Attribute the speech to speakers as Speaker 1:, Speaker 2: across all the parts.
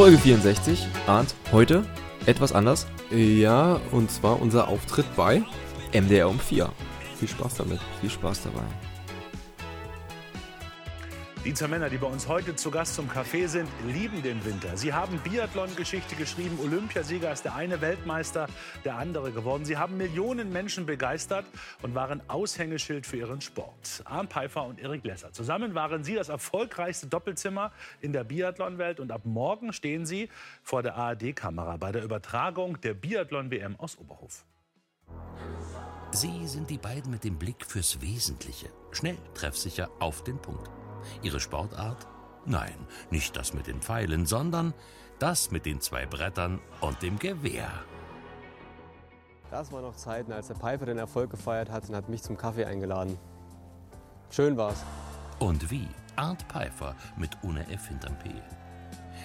Speaker 1: Folge 64. Arndt, heute etwas anders.
Speaker 2: Ja, und zwar unser Auftritt bei
Speaker 1: MDR um 4.
Speaker 2: Viel Spaß damit.
Speaker 1: Viel Spaß dabei.
Speaker 3: Die zwei Männer, die bei uns heute zu Gast zum Café sind, lieben den Winter. Sie haben Biathlon-Geschichte geschrieben. Olympiasieger ist der eine Weltmeister, der andere geworden. Sie haben Millionen Menschen begeistert und waren Aushängeschild für ihren Sport. Arndt Pfeiffer und Erik Lesser. Zusammen waren sie das erfolgreichste Doppelzimmer in der Biathlon-Welt. Und ab morgen stehen sie vor der ARD-Kamera bei der Übertragung der Biathlon-WM aus Oberhof.
Speaker 4: Sie sind die beiden mit dem Blick fürs Wesentliche. Schnell, treffsicher, auf den Punkt. Ihre Sportart? Nein, nicht das mit den Pfeilen, sondern das mit den zwei Brettern und dem Gewehr.
Speaker 2: Das waren noch Zeiten, als der Pfeiffer den Erfolg gefeiert hat und hat mich zum Kaffee eingeladen. Schön war's.
Speaker 4: Und wie? Arndt Pfeiffer mit ohne F hinterm P.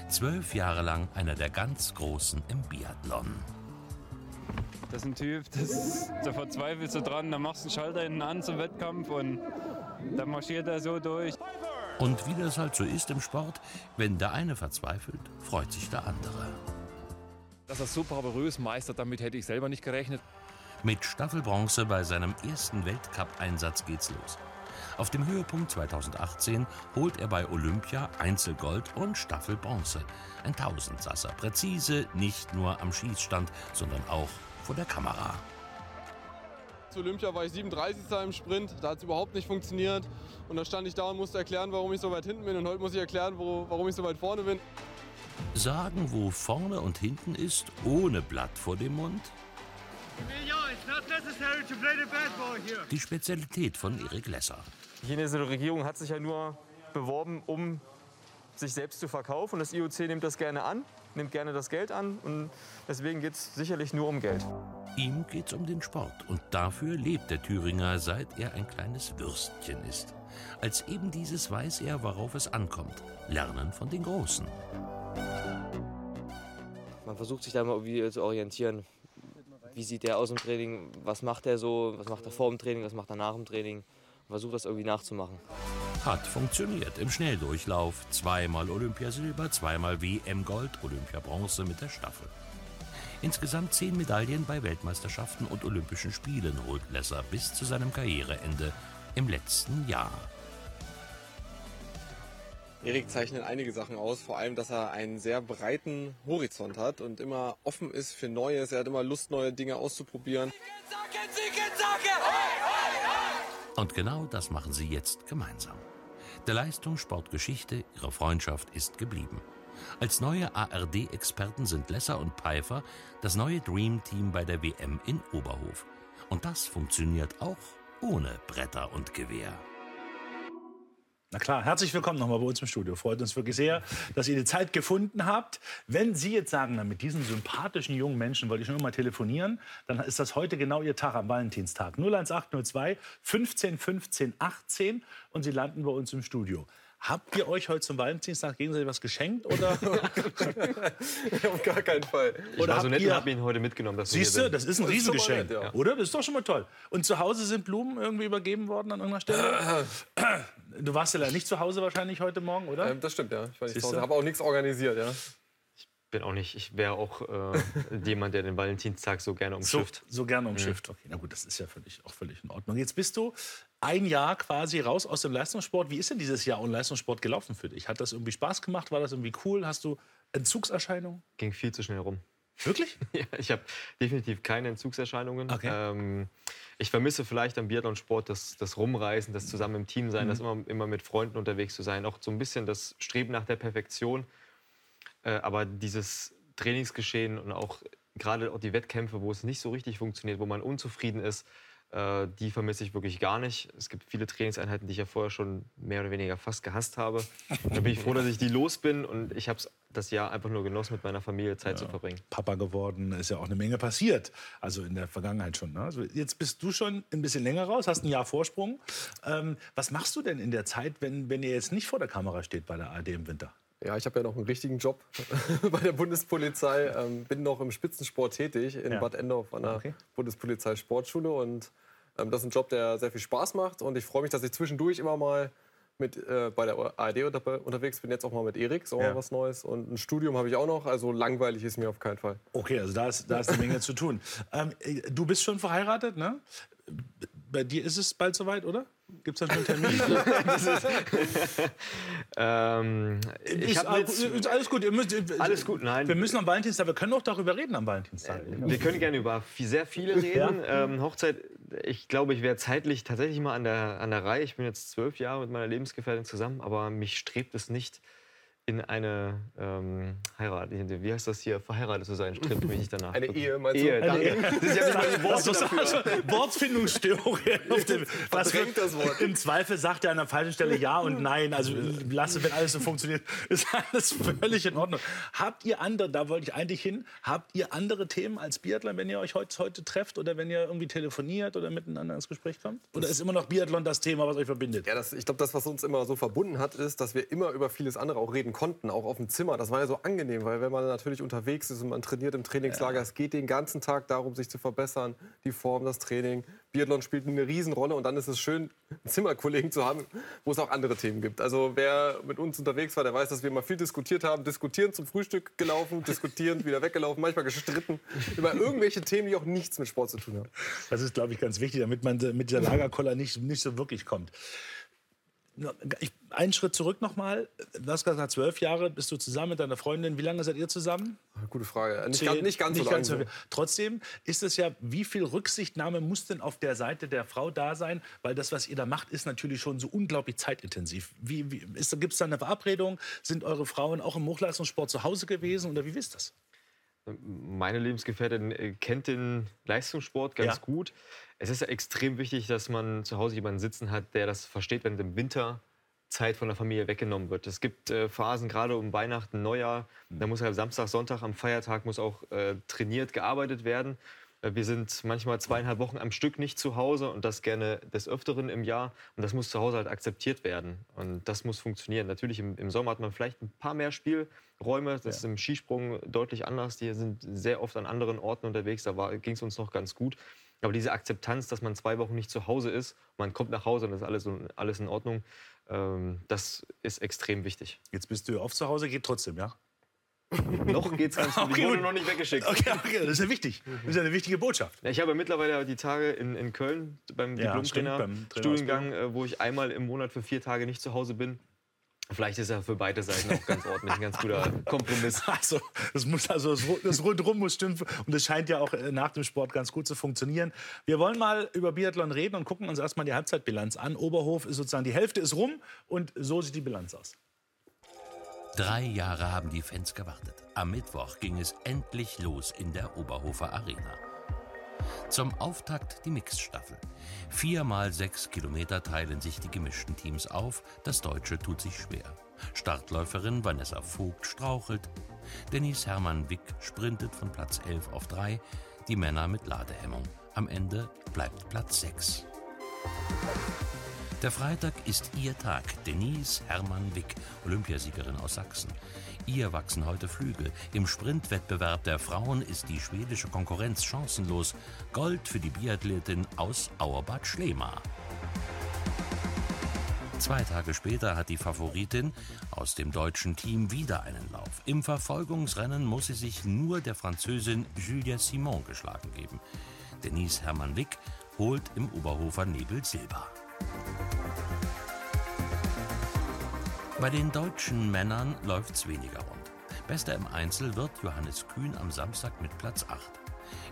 Speaker 4: Zwölf Jahre lang einer der ganz Großen im Biathlon.
Speaker 5: Das ist ein Typ, das, da verzweifelst du dran, da machst du einen Schalter hinten an zum Wettkampf und dann marschiert er so durch.
Speaker 4: Und wie das halt so ist im Sport, wenn der eine verzweifelt, freut sich der andere.
Speaker 6: Dass er so bravourös meistert, damit hätte ich selber nicht gerechnet.
Speaker 4: Mit Staffelbronze bei seinem ersten Weltcup-Einsatz geht's los. Auf dem Höhepunkt 2018 holt er bei Olympia Einzelgold und Staffelbronze. Ein Tausendsasser, präzise, nicht nur am Schießstand, sondern auch vor der Kamera.
Speaker 7: Zu Olympia war ich 37. im Sprint, da hat es überhaupt nicht funktioniert. Und da stand ich da und musste erklären, warum ich so weit hinten bin. Und heute muss ich erklären, wo, warum ich so weit vorne bin.
Speaker 4: Sagen, wo vorne und hinten ist, ohne Blatt vor dem Mund? Die Spezialität von Erik Lesser.
Speaker 8: Die chinesische Regierung hat sich ja nur beworben, um sich selbst zu verkaufen. Und das IOC nimmt das gerne an, nimmt gerne das Geld an. Und deswegen geht es sicherlich nur um Geld.
Speaker 4: Ihm geht's um den Sport und dafür lebt der Thüringer, seit er ein kleines Würstchen ist. Als eben dieses weiß er, worauf es ankommt. Lernen von den Großen.
Speaker 2: Man versucht sich da mal irgendwie zu orientieren. Wie sieht der aus im Training? Was macht er so? Was macht er vor dem Training? Was macht er nach dem Training? Man versucht das irgendwie nachzumachen.
Speaker 4: Hat funktioniert im Schnelldurchlauf. Zweimal Olympiasilber, zweimal WM-Gold, Olympiabronze mit der Staffel. Insgesamt zehn Medaillen bei Weltmeisterschaften und Olympischen Spielen holt Lesser bis zu seinem Karriereende im letzten Jahr.
Speaker 7: Erik zeichnet einige Sachen aus, vor allem, dass er einen sehr breiten Horizont hat und immer offen ist für Neues. Er hat immer Lust, neue Dinge auszuprobieren.
Speaker 4: Und genau das machen sie jetzt gemeinsam. Der Leistungssportgeschichte ihrer Freundschaft ist geblieben. Als neue ARD-Experten sind Lesser und Pfeiffer das neue Dream Team bei der WM in Oberhof. Und das funktioniert auch ohne Bretter und Gewehr.
Speaker 3: Na klar, herzlich willkommen nochmal bei uns im Studio. Freut uns wirklich sehr, dass ihr die Zeit gefunden habt. Wenn Sie jetzt sagen, mit diesen sympathischen jungen Menschen wollte ich schon immer telefonieren, dann ist das heute genau Ihr Tag am Valentinstag. 01802 15 15 18 und Sie landen bei uns im Studio. Habt ihr euch heute zum Valentinstag gegenseitig was geschenkt? Oder?
Speaker 7: Auf gar keinen Fall.
Speaker 8: Ich
Speaker 3: Oder
Speaker 8: war so
Speaker 3: habt
Speaker 8: nett
Speaker 3: ihr-
Speaker 8: und habe ihn heute mitgenommen. Dass wir
Speaker 3: Siehst du,
Speaker 8: hier sind.
Speaker 3: das ist ein
Speaker 7: Das ist
Speaker 3: Riesengeschenk.
Speaker 7: nett, ja.
Speaker 3: Oder? Das ist doch schon mal toll. Und zu Hause sind Blumen irgendwie übergeben worden an irgendeiner Stelle? Du warst ja leider nicht zu Hause wahrscheinlich heute Morgen, oder?
Speaker 7: Ähm, das stimmt, ja. Ich war nicht
Speaker 3: Siehst
Speaker 7: zu Hause.
Speaker 3: du?
Speaker 7: habe auch nichts organisiert, ja.
Speaker 8: bin auch nicht. Ich wäre auch äh, jemand, der den Valentinstag so gerne
Speaker 3: So,
Speaker 8: umschifft.
Speaker 3: so gerne umschifft. Okay, na gut, das ist ja völlig, auch völlig in Ordnung. Jetzt bist du ein Jahr quasi raus aus dem Leistungssport. Wie ist denn dieses Jahr ohne Leistungssport gelaufen für dich? Hat das irgendwie Spaß gemacht? War das irgendwie cool? Hast du Entzugserscheinungen?
Speaker 8: Ging viel zu schnell rum.
Speaker 3: Wirklich?
Speaker 8: Ja, ich habe definitiv keine Entzugserscheinungen.
Speaker 3: Okay.
Speaker 8: Ähm, ich vermisse vielleicht am Biathlonsport das, das Rumreisen, das zusammen im Team sein, das immer, immer mit Freunden unterwegs zu sein, auch so ein bisschen das Streben nach der Perfektion. Äh, aber dieses Trainingsgeschehen und auch gerade auch die Wettkämpfe, wo es nicht so richtig funktioniert, wo man unzufrieden ist, äh, die vermisse ich wirklich gar nicht. Es gibt viele Trainingseinheiten, die ich ja vorher schon mehr oder weniger fast gehasst habe. Da bin ich froh, dass ich die los bin und ich habe das Jahr einfach nur genossen, mit meiner Familie Zeit zu verbringen.
Speaker 3: Papa geworden, ist ja auch eine Menge passiert. Also in der Vergangenheit schon. Ne? Also jetzt bist du schon ein bisschen länger raus, hast ein Jahr Vorsprung. Ähm, was machst du denn in der Zeit, wenn, wenn ihr jetzt nicht vor der Kamera steht bei der ARD im Winter?
Speaker 7: Ja, ich habe ja noch einen richtigen Job bei der Bundespolizei. Ähm, bin noch im Spitzensport tätig in
Speaker 3: Ja.
Speaker 7: Bad Endorf an der
Speaker 3: Okay.
Speaker 7: Bundespolizei Sportschule. Und ähm, das ist ein Job, der sehr viel Spaß macht. Und ich freue mich, dass ich zwischendurch immer mal
Speaker 9: mit, äh, bei der ARD unter, unterwegs, bin jetzt auch mal mit Erik, so
Speaker 3: Ja.
Speaker 9: was Neues. Und ein Studium habe ich auch noch, also langweilig ist mir auf keinen Fall.
Speaker 3: Okay, also da ist, da ist eine Menge zu tun. Ähm, äh, du bist schon verheiratet, ne? Bei dir ist es bald soweit, oder? Gibt es da schon einen Termin?
Speaker 8: Ähm,
Speaker 3: ist,
Speaker 8: hab
Speaker 3: all-
Speaker 8: jetzt,
Speaker 3: ist alles gut. Ihr müsst,
Speaker 8: alles gut, nein.
Speaker 3: Wir müssen am Valentinstag, wir können auch darüber reden am Valentinstag.
Speaker 8: Wir können gerne über viel- sehr viele reden. Ähm, Hochzeit, ich glaube, ich wäre zeitlich tatsächlich mal an der, an der Reihe. Ich bin jetzt zwölf Jahre mit meiner Lebensgefährtin zusammen, aber mich strebt es nicht in eine ähm, Heirat. Wie heißt das hier? Verheiratet zu sein, strebt mich nicht danach.
Speaker 9: Eine Ehe, meinst du?
Speaker 8: Ehe,
Speaker 9: Eine. Ehe.
Speaker 8: Das ist ja nicht mal die Worte dafür.
Speaker 3: also Wortfindungsstörung. auf dem- Was
Speaker 9: Verdrängt das Wort.
Speaker 3: Im Zweifel sagt er an der falschen Stelle Ja und Nein. Also lasse, wenn alles so funktioniert, ist alles völlig in Ordnung. Habt ihr andere, da wollte ich eigentlich hin, habt ihr andere Themen als Biathlon, wenn ihr euch heute, heute trefft oder wenn ihr irgendwie telefoniert oder miteinander ins Gespräch kommt? Oder ist immer noch Biathlon das Thema, was euch verbindet?
Speaker 9: Ja, das, ich glaube, das, was uns immer so verbunden hat, ist, dass wir immer über vieles andere auch reden konnten, auch auf dem Zimmer. Das war ja so angenehm, weil wenn man natürlich unterwegs ist und man trainiert im Trainingslager, es geht den ganzen Tag darum, sich zu verbessern, die Form, das Training. Biathlon spielt eine Riesenrolle und dann ist es schön, einen Zimmerkollegen zu haben, wo es auch andere Themen gibt. Also wer mit uns unterwegs war, der weiß, dass wir immer viel diskutiert haben, diskutieren zum Frühstück gelaufen, diskutieren, wieder weggelaufen, manchmal gestritten über irgendwelche Themen, die auch nichts mit Sport zu tun haben.
Speaker 3: Das ist, glaube ich, ganz wichtig, damit man mit dieser Lagerkoller nicht, nicht so wirklich kommt. Ich, einen Schritt zurück nochmal. Du hast gesagt, zwölf Jahre bist du zusammen mit deiner Freundin. Wie lange seid ihr zusammen?
Speaker 9: Gute Frage. Nicht,
Speaker 3: Zehn-
Speaker 9: ganz, nicht ganz so lange. so.
Speaker 3: Trotzdem ist es ja, wie viel Rücksichtnahme muss denn auf der Seite der Frau da sein? Weil das, was ihr da macht, ist natürlich schon so unglaublich zeitintensiv. Wie, wie, Gibt es da eine Verabredung? Sind eure Frauen auch im Hochleistungssport zu Hause gewesen? Oder wie ist das?
Speaker 8: Meine Lebensgefährtin äh, kennt den Leistungssport ganz
Speaker 3: Ja.
Speaker 8: gut. Es ist ja extrem wichtig, dass man zu Hause jemanden sitzen hat, der das versteht, wenn im Winter Zeit von der Familie weggenommen wird. Es gibt äh, Phasen, gerade um Weihnachten, Neujahr, da muss halt Samstag, Sonntag, am Feiertag muss auch äh, trainiert, gearbeitet werden. Äh, Wir sind manchmal zweieinhalb Wochen am Stück nicht zu Hause und das gerne des Öfteren im Jahr. Und das muss zu Hause halt akzeptiert werden. Und das muss funktionieren. Natürlich im, im Sommer hat man vielleicht ein paar mehr Spielräume. Das ist im Skisprung deutlich anders. Die sind sehr oft an anderen Orten unterwegs. Da ging es uns noch ganz gut. Aber diese Akzeptanz, dass man zwei Wochen nicht zu Hause ist, man kommt nach Hause und ist alles, alles in Ordnung, ähm, das ist extrem wichtig.
Speaker 3: Jetzt bist du oft zu Hause, geht trotzdem, ja?
Speaker 8: Noch geht's ganz gut.
Speaker 3: Okay,
Speaker 8: Ich wurde noch nicht weggeschickt.
Speaker 3: Okay, okay, das ist ja wichtig. Das ist ja eine wichtige Botschaft.
Speaker 8: Ja, Ich habe mittlerweile die Tage in, in Köln beim
Speaker 3: Ja,
Speaker 8: Diplomtrainer-Studiengang, äh, wo ich einmal im Monat für vier Tage nicht zu Hause bin. Vielleicht ist er für beide Seiten auch ganz ordentlich, ein ganz guter Kompromiss.
Speaker 3: Also, das, muss, also das, das Rundrum muss stimmen. Und das scheint ja auch äh, nach dem Sport ganz gut zu funktionieren. Wir wollen mal über Biathlon reden und gucken uns erstmal die Halbzeitbilanz an. Oberhof ist sozusagen, die Hälfte ist rum und so sieht die Bilanz aus.
Speaker 4: Drei Jahre haben die Fans gewartet. Am Mittwoch ging es endlich los in der Oberhofer Arena. Zum Auftakt die Mixstaffel. Viermal sechs Kilometer teilen sich die gemischten Teams auf. Das Deutsche tut sich schwer. Startläuferin Vanessa Vogt strauchelt. Dennis Hermann Wick sprintet von Platz 11 auf 3. Die Männer mit Ladehemmung. Am Ende bleibt Platz 6. Der Freitag ist ihr Tag. Denise Hermann Wick, Olympiasiegerin aus Sachsen. Ihr wachsen heute Flügel. Im Sprintwettbewerb der Frauen ist die schwedische Konkurrenz chancenlos. Gold für die Biathletin aus Auerbad Schlema. Zwei Tage später hat die Favoritin aus dem deutschen Team wieder einen Lauf. Im Verfolgungsrennen muss sie sich nur der Französin Julia Simon geschlagen geben. Denise Hermann Wick holt im Oberhofer Nebel Silber. Bei den deutschen Männern läuft's weniger rund. Bester im Einzel wird Johannes Kühn am Samstag mit Platz 8.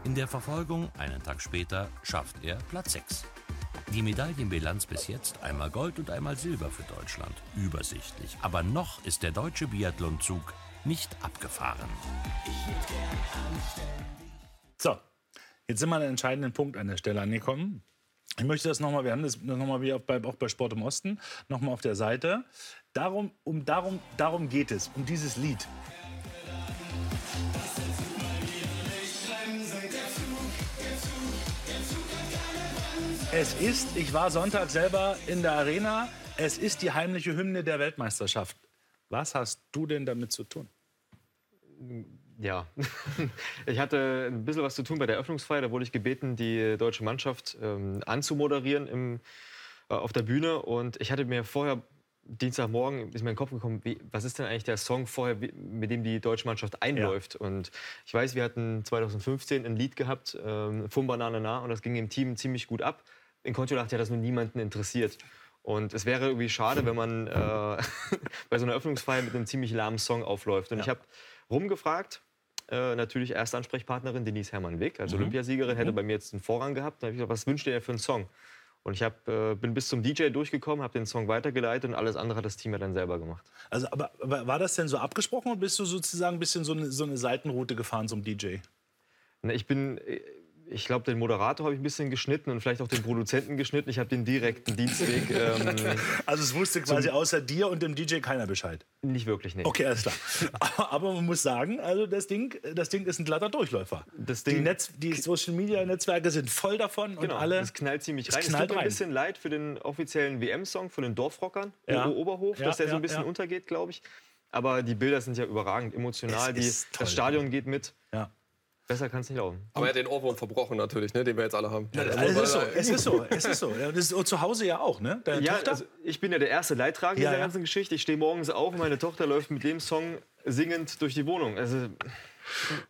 Speaker 4: In der Verfolgung, einen Tag später, schafft er Platz 6. Die Medaillenbilanz bis jetzt einmal Gold und einmal Silber für Deutschland. Übersichtlich. Aber noch ist der deutsche Biathlonzug nicht abgefahren.
Speaker 3: So, jetzt sind wir an einem entscheidenden Punkt an der Stelle angekommen. Ich möchte das nochmal, wir haben das nochmal wie auch bei, auch bei Sport im Osten, nochmal auf der Seite. Darum, um, darum, darum geht es, um dieses Lied. Es ist, ich war Sonntag selber in der Arena, es ist die heimliche Hymne der Weltmeisterschaft. Was hast du denn damit zu tun?
Speaker 8: Ja, ich hatte ein bisschen was zu tun bei der Eröffnungsfeier. Da wurde ich gebeten, die deutsche Mannschaft ähm, anzumoderieren im, äh, auf der Bühne. Und ich hatte mir vorher Dienstagmorgen ist mir in den Kopf gekommen, wie, was ist denn eigentlich der Song vorher, mit dem die deutsche Mannschaft einläuft? Und ich weiß, wir hatten 2015 ein Lied gehabt, ähm, Fum Banane Na, und das ging im Team ziemlich gut ab. In Kontiolahti hat das nur niemanden interessiert. Und es wäre irgendwie schade, wenn man äh, bei so einer Öffnungsfeier mit einem ziemlich lahmen Song aufläuft. Und ich habe rumgefragt, äh, natürlich erste Ansprechpartnerin Denise Hermann-Wick als
Speaker 3: Mhm.
Speaker 8: Olympiasiegerin, hätte bei mir jetzt einen Vorrang gehabt. Da habe ich gesagt, was wünscht ihr denn für einen Song? Und ich hab, äh, bin bis zum DJ durchgekommen, habe den Song weitergeleitet und alles andere hat das Team ja dann selber gemacht.
Speaker 3: Also, aber, aber war das denn so abgesprochen oder bist du sozusagen ein bisschen so eine, so eine Seitenroute gefahren zum DJ?
Speaker 8: Na, ich bin, äh, ich glaube, den Moderator habe ich ein bisschen geschnitten und vielleicht auch den Produzenten geschnitten. Ich habe den direkten Dienstweg. Ähm,
Speaker 3: Also es wusste quasi außer dir und dem DJ keiner Bescheid.
Speaker 8: nicht wirklich, nee.
Speaker 3: Okay, alles klar. Aber man muss sagen, also das Ding, das Ding ist ein glatter Durchläufer.
Speaker 8: Das
Speaker 3: die,
Speaker 8: Ding-
Speaker 3: Netz, die Social Media Netzwerke sind voll davon
Speaker 8: Genau,
Speaker 3: und alle.
Speaker 8: das knallt ziemlich
Speaker 3: es
Speaker 8: rein. Es
Speaker 3: knallt
Speaker 8: tut mir ein bisschen leid für den offiziellen WM-Song von den Dorfrockern,
Speaker 3: Ja.
Speaker 8: Oberhof,
Speaker 3: Ja,
Speaker 8: dass der so
Speaker 3: ja,
Speaker 8: ein bisschen untergeht, glaube ich. Aber die Bilder sind ja überragend emotional.
Speaker 3: Es
Speaker 8: Die, das Stadion geht mit.
Speaker 3: Ja.
Speaker 8: Besser kann es nicht laufen.
Speaker 9: Aber er hat den Ohrwurm verbrochen natürlich, ne, den wir jetzt alle haben.
Speaker 3: Also es ist so, es ist so, es ist so. Ja, das ist zu Hause ja auch, ne? Deine
Speaker 8: Ja,
Speaker 3: Tochter?
Speaker 8: also ich bin ja der erste Leidtragende
Speaker 3: Ja,
Speaker 8: dieser
Speaker 3: ja.
Speaker 8: ganzen Geschichte. Ich stehe morgens auf und meine Tochter läuft mit dem Song singend durch die Wohnung. Also,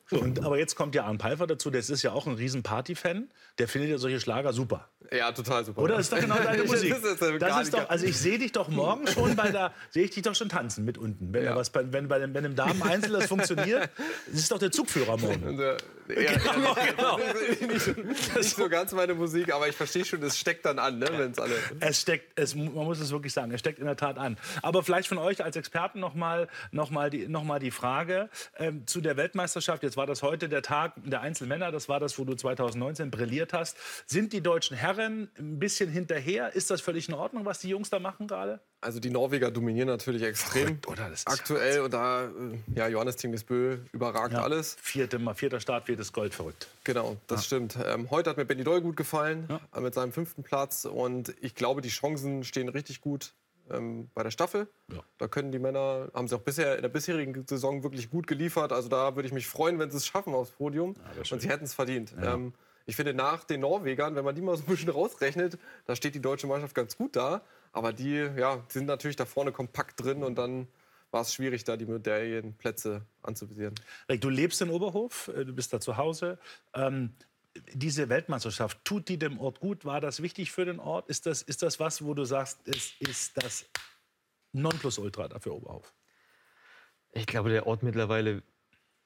Speaker 3: so, und, aber jetzt kommt ja Arne Pfeiffer dazu, der ist ja auch ein riesen Party-Fan. Der findet ja solche Schlager super.
Speaker 9: Ja, total super.
Speaker 3: Oder? Das ist doch genau deine
Speaker 9: Das
Speaker 3: Musik.
Speaker 9: ist jetzt, äh,
Speaker 3: Das ist doch, also ich sehe dich doch morgen schon bei der, sehe ich dich doch schon tanzen mit unten. Wenn,
Speaker 9: Ja.
Speaker 3: da was bei, wenn bei dem, wenn im Damen-Einzel das funktioniert, das ist doch der Zugführer morgen.
Speaker 9: Ja,
Speaker 3: Genau, genau.
Speaker 9: Das ist nicht, nicht so ganz meine Musik, aber ich verstehe schon, es steckt dann an, ne, wenn es alle.
Speaker 3: Es steckt, es, man muss es wirklich sagen, es steckt in der Tat an. Aber vielleicht von euch als Experten nochmal noch mal die, noch mal die Frage ähm, zu der Weltmeisterschaft. Jetzt war das heute der Tag der Einzelmänner, das war das, wo du 2019 brilliert hast. Sind die deutschen Herren ein bisschen hinterher? Ist das völlig in Ordnung, was die Jungs da machen gerade?
Speaker 9: Also die Norweger dominieren natürlich extrem.
Speaker 3: Verrückt, oder? Ist ja
Speaker 9: Aktuell und da, äh, ja, Johannes Tingesbö überragt
Speaker 3: Ja,
Speaker 9: alles.
Speaker 3: Vierte, Mal- vierter Start, viertes Gold, verrückt.
Speaker 9: Genau, das stimmt. Ähm, heute hat mir Benny Doll gut gefallen äh, mit seinem fünften Platz und ich glaube, die Chancen stehen richtig gut ähm, bei der Staffel.
Speaker 3: Ja.
Speaker 9: Da können die Männer, haben sie auch bisher in der bisherigen Saison wirklich gut geliefert. Also da würde ich mich freuen, wenn sie es schaffen aufs Podium. und sie hätten es verdient. Ähm, ich finde, nach den Norwegern, wenn man die mal so ein bisschen rausrechnet, da steht die deutsche Mannschaft ganz gut da. Aber die, ja, die sind natürlich da vorne kompakt drin und dann war es schwierig, da die Medaillenplätze anzuvisieren.
Speaker 3: Rick, du lebst in Oberhof, äh, du bist da zu Hause. Ähm, diese Weltmeisterschaft, tut die dem Ort gut? War das wichtig für den Ort? Ist das, ist das was, wo du sagst, es ist das Nonplusultra dafür Oberhof?
Speaker 8: ich glaube, der Ort mittlerweile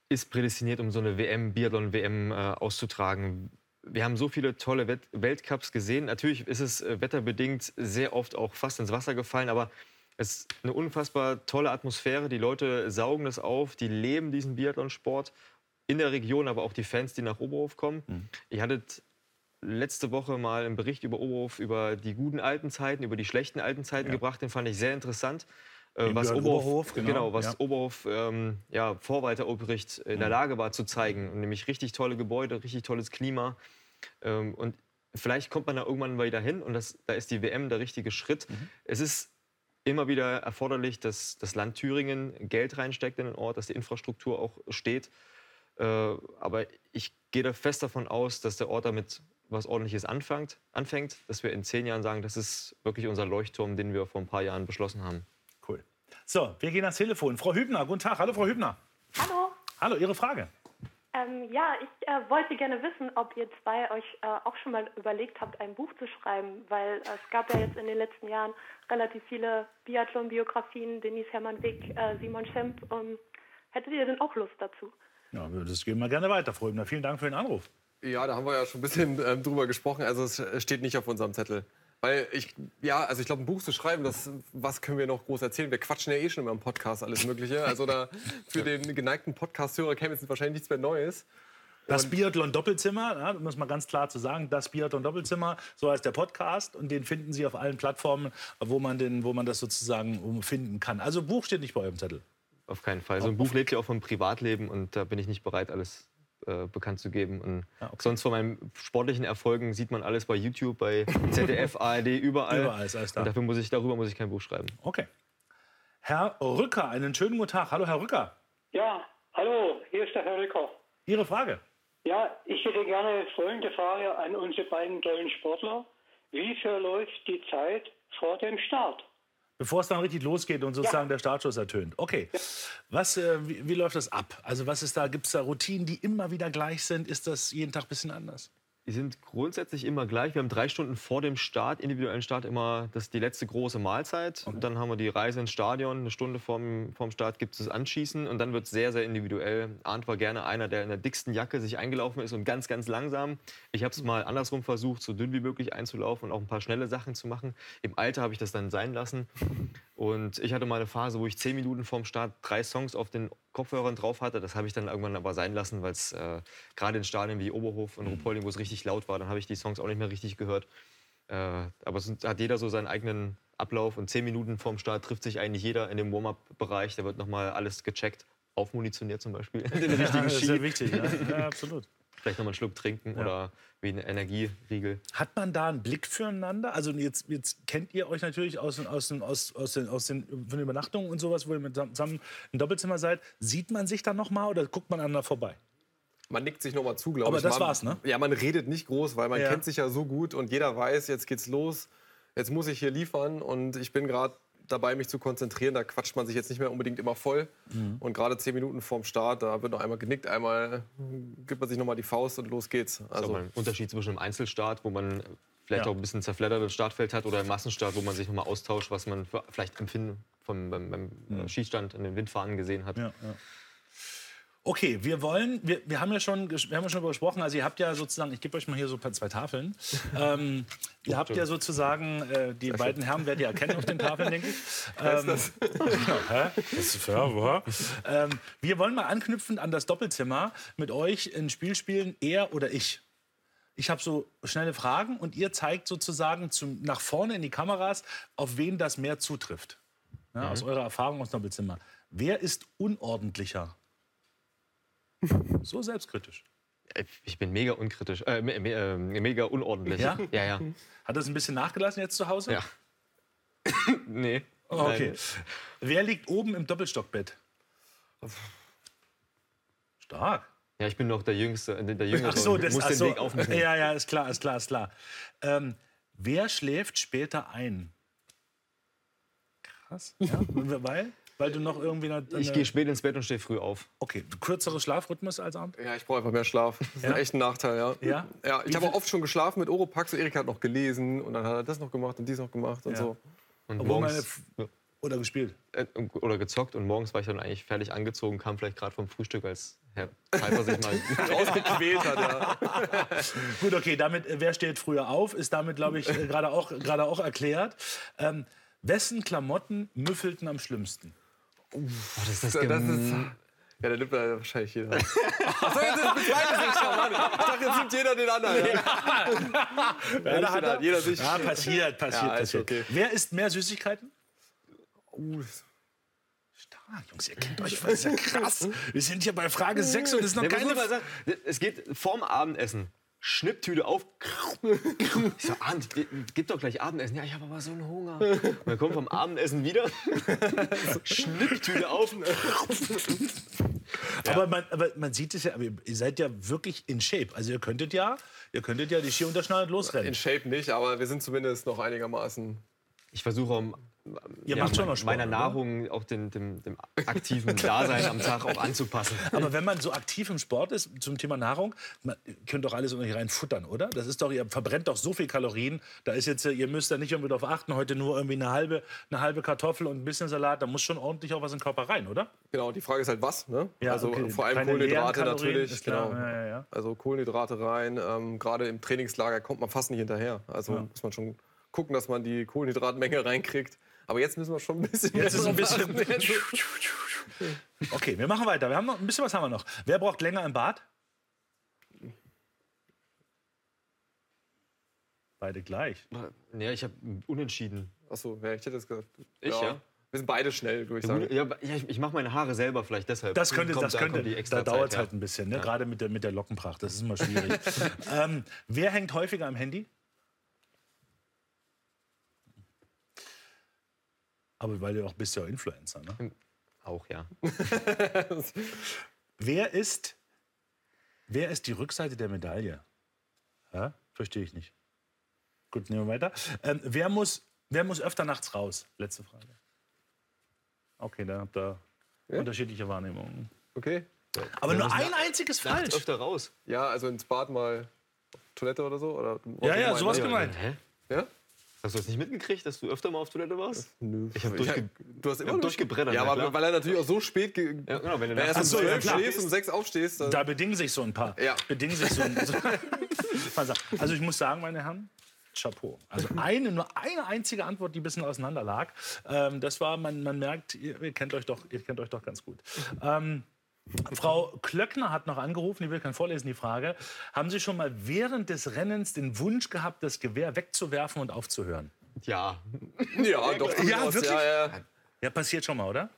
Speaker 8: ist prädestiniert, um so eine WM, Biathlon-WM äh, auszutragen. Wir haben so viele tolle Welt Weltcups gesehen. Natürlich ist es äh, wetterbedingt sehr oft auch fast ins Wasser gefallen, aber es ist eine unfassbar tolle Atmosphäre. Die Leute saugen das auf, die leben diesen Biathlonsport in der Region, aber auch die Fans, die nach Oberhof kommen. Ihr hattet letzte Woche mal einen Bericht über Oberhof, über die guten alten Zeiten, über die schlechten alten Zeiten gebracht. Den fand ich sehr interessant. Äh, was Oberhof,
Speaker 3: Oberhof, genau,
Speaker 8: was
Speaker 3: ja.
Speaker 8: Oberhof ähm, ja, Vorreiter Obricht in der Lage war zu zeigen. Und nämlich richtig tolle Gebäude, richtig tolles Klima. Ähm, und vielleicht kommt man da irgendwann mal wieder hin und das, da ist die WM der richtige Schritt. Es ist immer wieder erforderlich, dass das Land Thüringen Geld reinsteckt in den Ort, dass die Infrastruktur auch steht. Äh, aber ich gehe da fest davon aus, dass der Ort damit was Ordentliches anfängt, anfängt, dass wir in zehn Jahren sagen, das ist wirklich unser Leuchtturm, den wir vor ein paar Jahren beschlossen haben.
Speaker 3: Cool. So, wir gehen ans Telefon. Frau Hübner, guten Tag. Hallo, Frau Hübner.
Speaker 10: Hallo.
Speaker 3: Hallo, Ihre Frage.
Speaker 10: Ähm, ja, ich äh, wollte gerne wissen, ob ihr zwei euch äh, auch schon mal überlegt habt, ein Buch zu schreiben, weil äh, es gab ja jetzt in den letzten Jahren relativ viele Biathlon-Biografien, Denise Hermann-Wick, äh, Simon Schemp. Ähm, hättet ihr denn auch Lust dazu?
Speaker 3: Ja, das gehen wir gerne weiter, Frau Hübner. Vielen Dank für den Anruf.
Speaker 9: Ja, da haben wir ja schon ein bisschen ähm, drüber gesprochen. Also es äh, steht nicht auf unserem Zettel. Weil ich, ja, also ich glaube, ein Buch zu schreiben, das, was können wir noch groß erzählen? Wir quatschen ja eh schon immer im Podcast alles Mögliche. Also da für den geneigten Podcast-Hörer käme jetzt wahrscheinlich nichts mehr Neues.
Speaker 3: Das Biathlon Doppelzimmer, ja, es mal ganz klar zu sagen, das Biathlon Doppelzimmer, so heißt der Podcast und den finden Sie auf allen Plattformen, wo man, den, wo man das sozusagen finden kann. Also Buch steht nicht bei eurem Zettel.
Speaker 8: Auf keinen Fall. So ein Buch lebt ja auch vom Privatleben und da bin ich nicht bereit, alles äh, bekannt zu geben. Und sonst von meinen sportlichen Erfolgen sieht man alles bei YouTube, bei ZDF, ARD, überall.
Speaker 3: Überall ist alles da.
Speaker 8: Und dafür muss ich, darüber muss ich kein Buch schreiben.
Speaker 3: Okay. Herr Rücker, einen schönen guten Tag. Hallo, Herr Rücker.
Speaker 11: Ja, hallo, hier ist der Herr Rücker.
Speaker 3: Ihre Frage.
Speaker 11: Ja, ich hätte gerne folgende Frage an unsere beiden tollen Sportler. Wie verläuft die Zeit vor dem Start?
Speaker 3: Bevor es dann richtig losgeht und sozusagen der Startschuss ertönt. Okay. Was, äh, wie, wie läuft das ab? Also was ist da? Gibt es da Routinen, die immer wieder gleich sind? Ist das jeden Tag ein bisschen anders?
Speaker 8: Die sind grundsätzlich immer gleich. Wir haben drei Stunden vor dem Start, individuellen Start, immer das ist die letzte große Mahlzeit. Und dann haben wir die Reise ins Stadion. Eine Stunde vorm, vorm Start gibt es das Anschießen. Und dann wird es sehr, sehr individuell. Arndt war gerne einer, der in der dicksten Jacke sich eingelaufen ist und ganz, ganz langsam. Ich habe es mal andersrum versucht, so dünn wie möglich einzulaufen und auch ein paar schnelle Sachen zu machen. Im Alter habe ich das dann sein lassen. Und ich hatte mal eine Phase, wo ich zehn Minuten vorm Start drei Songs auf den Kopfhörern drauf hatte. Das habe ich dann irgendwann aber sein lassen, weil es äh, gerade in Stadien wie Oberhof und Ruhpolding, wo es richtig laut war, dann habe ich die Songs auch nicht mehr richtig gehört. Äh, aber es hat jeder so seinen eigenen Ablauf und zehn Minuten vorm Start trifft sich eigentlich jeder in dem Warm-up-Bereich. Da wird nochmal alles gecheckt, aufmunitioniert zum Beispiel. Den richtigen
Speaker 3: Ja, das ist sehr wichtig. Ja, ja absolut.
Speaker 8: Vielleicht nochmal einen Schluck trinken
Speaker 3: Ja.
Speaker 8: oder wie ein Energieriegel.
Speaker 3: Hat man da einen Blick füreinander? Also jetzt, jetzt kennt ihr euch natürlich aus, den- aus, den- aus, aus, den, aus den, von den Übernachtungen und sowas, wo ihr mit zusammen im Doppelzimmer seid. Sieht man sich dann noch mal oder guckt man aneinander vorbei?
Speaker 9: Man nickt sich noch mal zu, glaube
Speaker 3: Aber
Speaker 9: ich.
Speaker 3: das
Speaker 9: man,
Speaker 3: war's, ne?
Speaker 9: Ja, man redet nicht groß, weil man
Speaker 3: Ja.
Speaker 9: kennt sich ja so gut und jeder weiß, jetzt geht's los, jetzt muss ich hier liefern und ich bin gerade dabei, mich zu konzentrieren. Da quatscht man sich jetzt nicht mehr unbedingt immer voll.
Speaker 3: Mhm.
Speaker 9: Und gerade zehn Minuten vorm Start, da wird noch einmal genickt, einmal gibt man sich noch mal die Faust und los geht's.
Speaker 8: Das ist auch
Speaker 9: Also
Speaker 8: ein Unterschied zwischen einem Einzelstart, wo man vielleicht
Speaker 3: Ja.
Speaker 8: auch ein bisschen zerfleddertes Startfeld hat, oder einem Massenstart, wo man sich nochmal austauscht, was man für vielleicht Empfinden vom, beim, beim äh, Schießstand in den Windfahnen gesehen hat.
Speaker 3: Ja, ja. Okay, wir wollen, wir, wir haben ja schon, wir haben ja schon darüber gesprochen, also ihr habt ja sozusagen, ich gebe euch mal hier so ein paar zwei Tafeln. ähm, ihr habt ja sozusagen, äh, die beiden Herren werdet ihr erkennen auf den Tafeln, denke ich. Ähm,
Speaker 9: das?
Speaker 3: Hä? Das ist für, ähm, wir wollen mal anknüpfen an das Doppelzimmer mit euch ein Spiel spielen, er oder ich. Ich habe so schnelle Fragen und ihr zeigt sozusagen zum, nach vorne in die Kameras, auf wen das mehr zutrifft. Ja, Aus eurer Erfahrung aus dem Doppelzimmer. Wer ist unordentlicher? So selbstkritisch.
Speaker 8: Äh, Ich bin mega unkritisch, äh, me, me, äh, mega unordentlich.
Speaker 3: Ja?
Speaker 8: Ja, ja.
Speaker 3: Hat das ein bisschen nachgelassen jetzt zu Hause?
Speaker 8: Ja. nee.
Speaker 3: Oh, okay.
Speaker 8: Nein.
Speaker 3: Wer liegt oben im Doppelstockbett? Stark.
Speaker 8: Ja, ich bin noch der Jüngste, äh, der Jüngere.
Speaker 3: Ach so, das
Speaker 8: muss
Speaker 3: ach
Speaker 8: den
Speaker 3: so.
Speaker 8: Weg aufnehmen.
Speaker 3: Ja, ja, ist klar, ist klar, ist klar. Ähm, wer schläft später ein? Krass. Ja, weil? Weil du noch irgendwie eine,
Speaker 8: Ich gehe spät ins Bett und stehe früh auf.
Speaker 3: Okay, kürzerer Schlafrhythmus als Abend?
Speaker 9: Ja, ich brauche einfach mehr Schlaf. Das ist
Speaker 3: Ja?
Speaker 9: echt ein Nachteil, ja.
Speaker 3: Ja?
Speaker 9: ja ich habe oft schon geschlafen mit Oropax. So Erik hat noch gelesen und dann hat er das noch gemacht und dies noch gemacht und
Speaker 3: Ja.
Speaker 9: so.
Speaker 8: Und
Speaker 3: Obwohl
Speaker 8: morgens,
Speaker 3: Oder gespielt?
Speaker 8: äh, oder gezockt und morgens war ich dann eigentlich fertig angezogen, kam vielleicht gerade vom Frühstück, als Herr Pfeiffer sich mal
Speaker 9: Rausgequält hat, ja.
Speaker 3: Gut, okay, damit, äh, wer steht früher auf, ist damit, glaube ich, äh, gerade auch, gerade auch erklärt. Ähm, wessen Klamotten müffelten am schlimmsten?
Speaker 8: Oh, das ist das,
Speaker 9: Das ist, ja, der nimmt da wahrscheinlich jeder. Achso, jetzt ist es Mann. Ich dachte, jetzt nimmt jeder den anderen. Ja.
Speaker 3: Ja, da hat er,
Speaker 9: jeder sich.
Speaker 3: ja passiert, passiert,
Speaker 9: Ja, ist
Speaker 3: passiert.
Speaker 9: okay.
Speaker 3: Wer isst mehr Süßigkeiten?
Speaker 9: Uh,
Speaker 3: Stark, Jungs, ihr kennt euch, das ist ja krass. Wir sind hier bei Frage 6 und es ist noch
Speaker 8: was
Speaker 3: keine...
Speaker 8: sagen? Es geht vorm Abendessen. Schnipptüte auf. Ich so, Arndt, ge- gib doch gleich Abendessen. Ja, ich habe aber so einen Hunger. Und dann kommt vom Abendessen wieder. Schnipptüte auf.
Speaker 3: Aber, man, aber man sieht es ja, ihr seid ja wirklich in Shape. Also ihr könntet ja, ihr könntet ja die Ski unterschneiden und losrennen.
Speaker 9: In Shape nicht, aber wir sind zumindest noch einigermaßen.
Speaker 8: Ich versuche am ja,
Speaker 3: macht schon noch Sport,
Speaker 8: meiner
Speaker 3: oder?
Speaker 8: Nahrung auch dem, dem, dem aktiven Dasein am Tag auch anzupassen.
Speaker 3: Aber wenn man so aktiv im Sport ist zum Thema Nahrung, man ihr könnt doch alles unter hier rein futtern, oder? Das ist doch, ihr verbrennt doch so viel Kalorien. Da ist jetzt, ihr müsst da nicht irgendwie darauf achten, heute nur irgendwie eine halbe, eine halbe Kartoffel und ein bisschen Salat. Da muss schon ordentlich auch was in den Körper rein, oder?
Speaker 9: Genau, die Frage ist halt was. Ne?
Speaker 3: Ja,
Speaker 9: also
Speaker 3: okay.
Speaker 9: vor allem
Speaker 3: Keine
Speaker 9: Kohlenhydrate natürlich. Genau.
Speaker 3: Ja, ja, ja.
Speaker 9: Also Kohlenhydrate rein. Ähm, Gerade im Trainingslager kommt man fast nicht hinterher. Also
Speaker 3: Ja.
Speaker 9: muss man schon gucken, dass man die Kohlenhydratmenge reinkriegt. Aber jetzt müssen wir schon ein bisschen
Speaker 3: Jetzt ist ein bisschen. Okay, wir machen weiter. Wir haben noch ein bisschen was haben wir noch. Wer braucht länger im Bad? Beide gleich.
Speaker 8: Ja, ich habe unentschieden.
Speaker 9: Achso, ja, ich hätte das gesagt.
Speaker 8: Ich, ja?
Speaker 9: Wir sind beide schnell, würde ich sagen.
Speaker 8: Ja, ich, ich mache meine Haare selber vielleicht deshalb.
Speaker 3: Das könnte,
Speaker 8: Kommt-
Speaker 3: das
Speaker 8: da
Speaker 3: könnte, da dauert es halt ein bisschen, ne? gerade mit der, mit der Lockenpracht. Das ist immer schwierig. ähm, wer hängt häufiger am Handy? Aber weil du auch bist ja auch Influencer, ne?
Speaker 8: Auch, ja.
Speaker 3: Wer ist, wer ist die Rückseite der Medaille? Ja? Verstehe ich nicht. Gut, nehmen wir weiter. Ähm, wer muss Wer muss öfter nachts raus? Letzte Frage. Okay, da habt ihr
Speaker 9: Ja?
Speaker 3: unterschiedliche Wahrnehmungen.
Speaker 9: Okay.
Speaker 3: Aber
Speaker 9: Ja,
Speaker 3: nur ein einziges
Speaker 9: nachts
Speaker 3: falsch.
Speaker 9: öfter raus. Ja, also ins Bad mal Toilette oder so? Oder
Speaker 3: Ja, ja, sowas gemeint.
Speaker 8: Hä?
Speaker 9: Ja?
Speaker 8: Hast du das nicht mitgekriegt, dass du öfter mal auf Toilette warst?
Speaker 9: Nö.
Speaker 8: Ich habe
Speaker 9: Ja,
Speaker 8: durchge
Speaker 9: du hast immer
Speaker 8: hab.
Speaker 9: Ja, aber
Speaker 8: klar.
Speaker 9: weil er natürlich auch so spät. Ge
Speaker 8: Ja, genau, wenn du
Speaker 9: erst um
Speaker 3: so, ja,
Speaker 9: 12
Speaker 3: klar.
Speaker 9: schläfst, um 6 aufstehst, dann.
Speaker 3: Da bedingen sich so ein paar.
Speaker 9: Ja.
Speaker 3: Bedingen sich so ein, so auf. Also ich muss sagen, meine Herren, Chapeau. Also eine, nur eine einzige Antwort, die ein bisschen auseinander lag. Ähm, das war, man, man merkt, ihr, ihr kennt euch doch, ihr kennt euch doch ganz gut. Ähm, Frau Klöckner hat noch angerufen, die will kein vorlesen, die Frage. Haben Sie schon mal während des Rennens den Wunsch gehabt, das Gewehr wegzuwerfen und aufzuhören?
Speaker 8: Ja.
Speaker 9: Ja, doch.
Speaker 3: Ja, wirklich?
Speaker 9: Ja, ja.
Speaker 3: Ja, passiert schon mal, oder?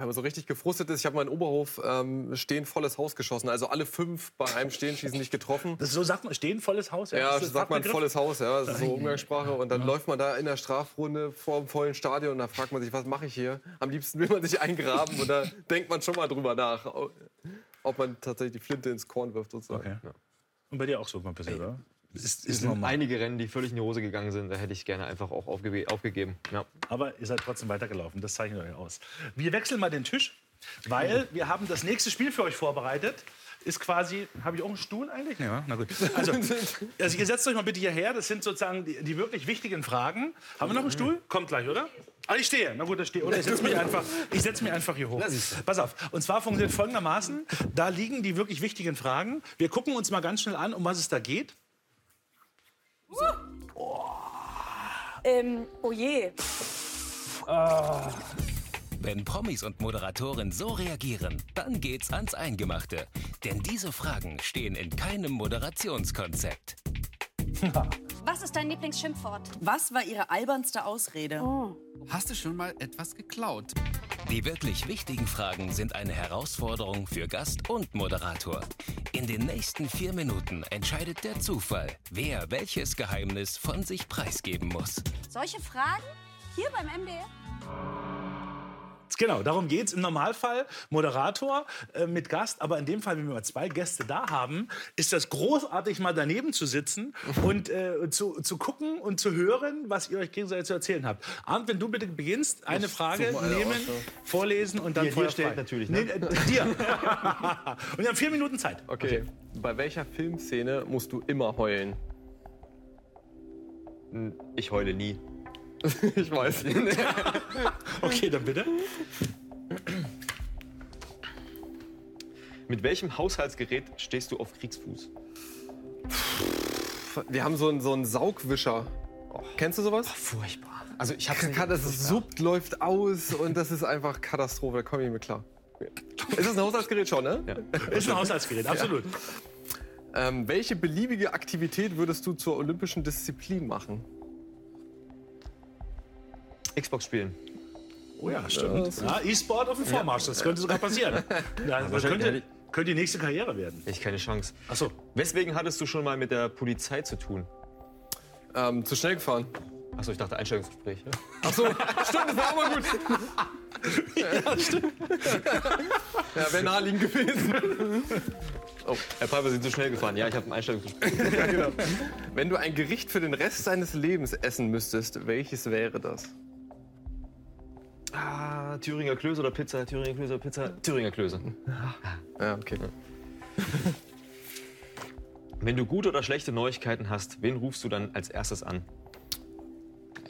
Speaker 9: Wenn man so richtig gefrustet ist, ich habe meinen Oberhof ähm, stehen volles Haus geschossen. Also alle fünf bei einem Stehenschießen nicht getroffen.
Speaker 3: Das so sagt man, stehen volles Haus?
Speaker 9: Ja,
Speaker 3: das
Speaker 9: das sagt man volles Haus, ja. Das ist so Umgangssprache. Und dann läuft man da in der Strafrunde vor dem vollen Stadion und da fragt man sich, was mache ich hier? Am liebsten will man sich eingraben und da denkt man schon mal drüber nach, ob man tatsächlich die Flinte ins Korn wirft sozusagen.
Speaker 3: Okay.
Speaker 9: Ja.
Speaker 3: Und bei dir auch so mal passiert, oder? Ist,
Speaker 8: Es
Speaker 3: ist
Speaker 8: sind einige Rennen, die völlig in die Hose gegangen sind. Da hätte ich gerne einfach auch aufgebe aufgegeben. Ja.
Speaker 3: Aber ihr seid trotzdem weitergelaufen. Das zeichnet euch aus. Wir wechseln mal den Tisch, weil wir haben das nächste Spiel für euch vorbereitet. Ist quasi, habe ich auch einen Stuhl eigentlich? Ja, na gut. Also, also ihr setzt euch mal bitte hierher. Das sind sozusagen die, die wirklich wichtigen Fragen. Haben wir noch einen Stuhl? Kommt gleich, oder? Ah, ich stehe. Na gut, ich stehe. Oder ich setze mich einfach, ich setze mich einfach hier hoch. Pass auf. Und zwar funktioniert folgendermaßen: Da liegen die wirklich wichtigen Fragen. Wir gucken uns mal ganz schnell an, um was es da geht.
Speaker 12: Ähm, oh je.
Speaker 13: Wenn Promis und Moderatoren so reagieren, dann geht's ans Eingemachte. Denn diese Fragen stehen in keinem Moderationskonzept.
Speaker 14: Was ist dein Lieblingsschimpfwort?
Speaker 12: Was war Ihre albernste Ausrede?
Speaker 15: Hast du schon mal etwas geklaut?
Speaker 13: Die wirklich wichtigen Fragen sind eine Herausforderung für Gast und Moderator. In den nächsten vier Minuten entscheidet der Zufall, wer welches Geheimnis von sich preisgeben muss.
Speaker 14: Solche Fragen? Hier beim MDR?
Speaker 3: Genau, darum geht's Im Normalfall Moderator äh, mit Gast, aber in dem Fall, wenn wir mal zwei Gäste da haben, ist das großartig, mal daneben zu sitzen und äh, zu, zu gucken und zu hören, was ihr euch gegenseitig zu erzählen habt. Arndt, wenn du bitte beginnst, eine
Speaker 9: Ich
Speaker 3: Frage nehmen,
Speaker 9: aus, ja.
Speaker 3: vorlesen und dann Feuer
Speaker 8: stellt natürlich, ne?
Speaker 3: Nee, äh, dir. und wir haben vier Minuten Zeit.
Speaker 9: Okay. Bei welcher Filmszene musst du immer heulen?
Speaker 8: Ich heule nie.
Speaker 9: ich weiß.
Speaker 3: Okay, dann bitte.
Speaker 8: Mit welchem Haushaltsgerät stehst du auf Kriegsfuß?
Speaker 9: Wir haben so einen, so einen Saugwischer. Kennst du sowas?
Speaker 8: Furchtbar. Also ich hab's
Speaker 9: Kann, das suppt, läuft aus und das ist einfach Katastrophe. Da komme ich nicht mit klar. Ist das ein Haushaltsgerät schon, ne?
Speaker 8: Ja.
Speaker 3: Ist ein Haushaltsgerät, absolut.
Speaker 9: Ähm, welche beliebige Aktivität würdest du zur olympischen Disziplin machen?
Speaker 8: Xbox spielen.
Speaker 3: Oh ja, stimmt. Ja, E-Sport auf dem Vormarsch, das könnte sogar passieren. Ja, das könnte, könnte die nächste Karriere werden.
Speaker 8: Echt keine Chance.
Speaker 3: Achso.
Speaker 8: Weswegen hattest du schon mal mit der Polizei zu tun?
Speaker 9: Ähm, zu schnell gefahren.
Speaker 8: Achso, ich dachte Einstellungsgespräch.
Speaker 9: Achso, stimmt, das war aber gut. ja, stimmt. ja, wäre naheliegend gewesen.
Speaker 8: Oh, Herr Pfeiffer, Sie sind zu schnell gefahren. Ja, ich habe ein Einstellungsgespräch.
Speaker 9: ja, genau. Wenn du ein Gericht für den Rest deines Lebens essen müsstest, welches wäre das?
Speaker 8: Ah, Thüringer Klöße oder Pizza? Thüringer Klöße oder Pizza? Thüringer Klöße.
Speaker 9: Ja, okay.
Speaker 8: Wenn du gute oder schlechte Neuigkeiten hast, wen rufst du dann als erstes an?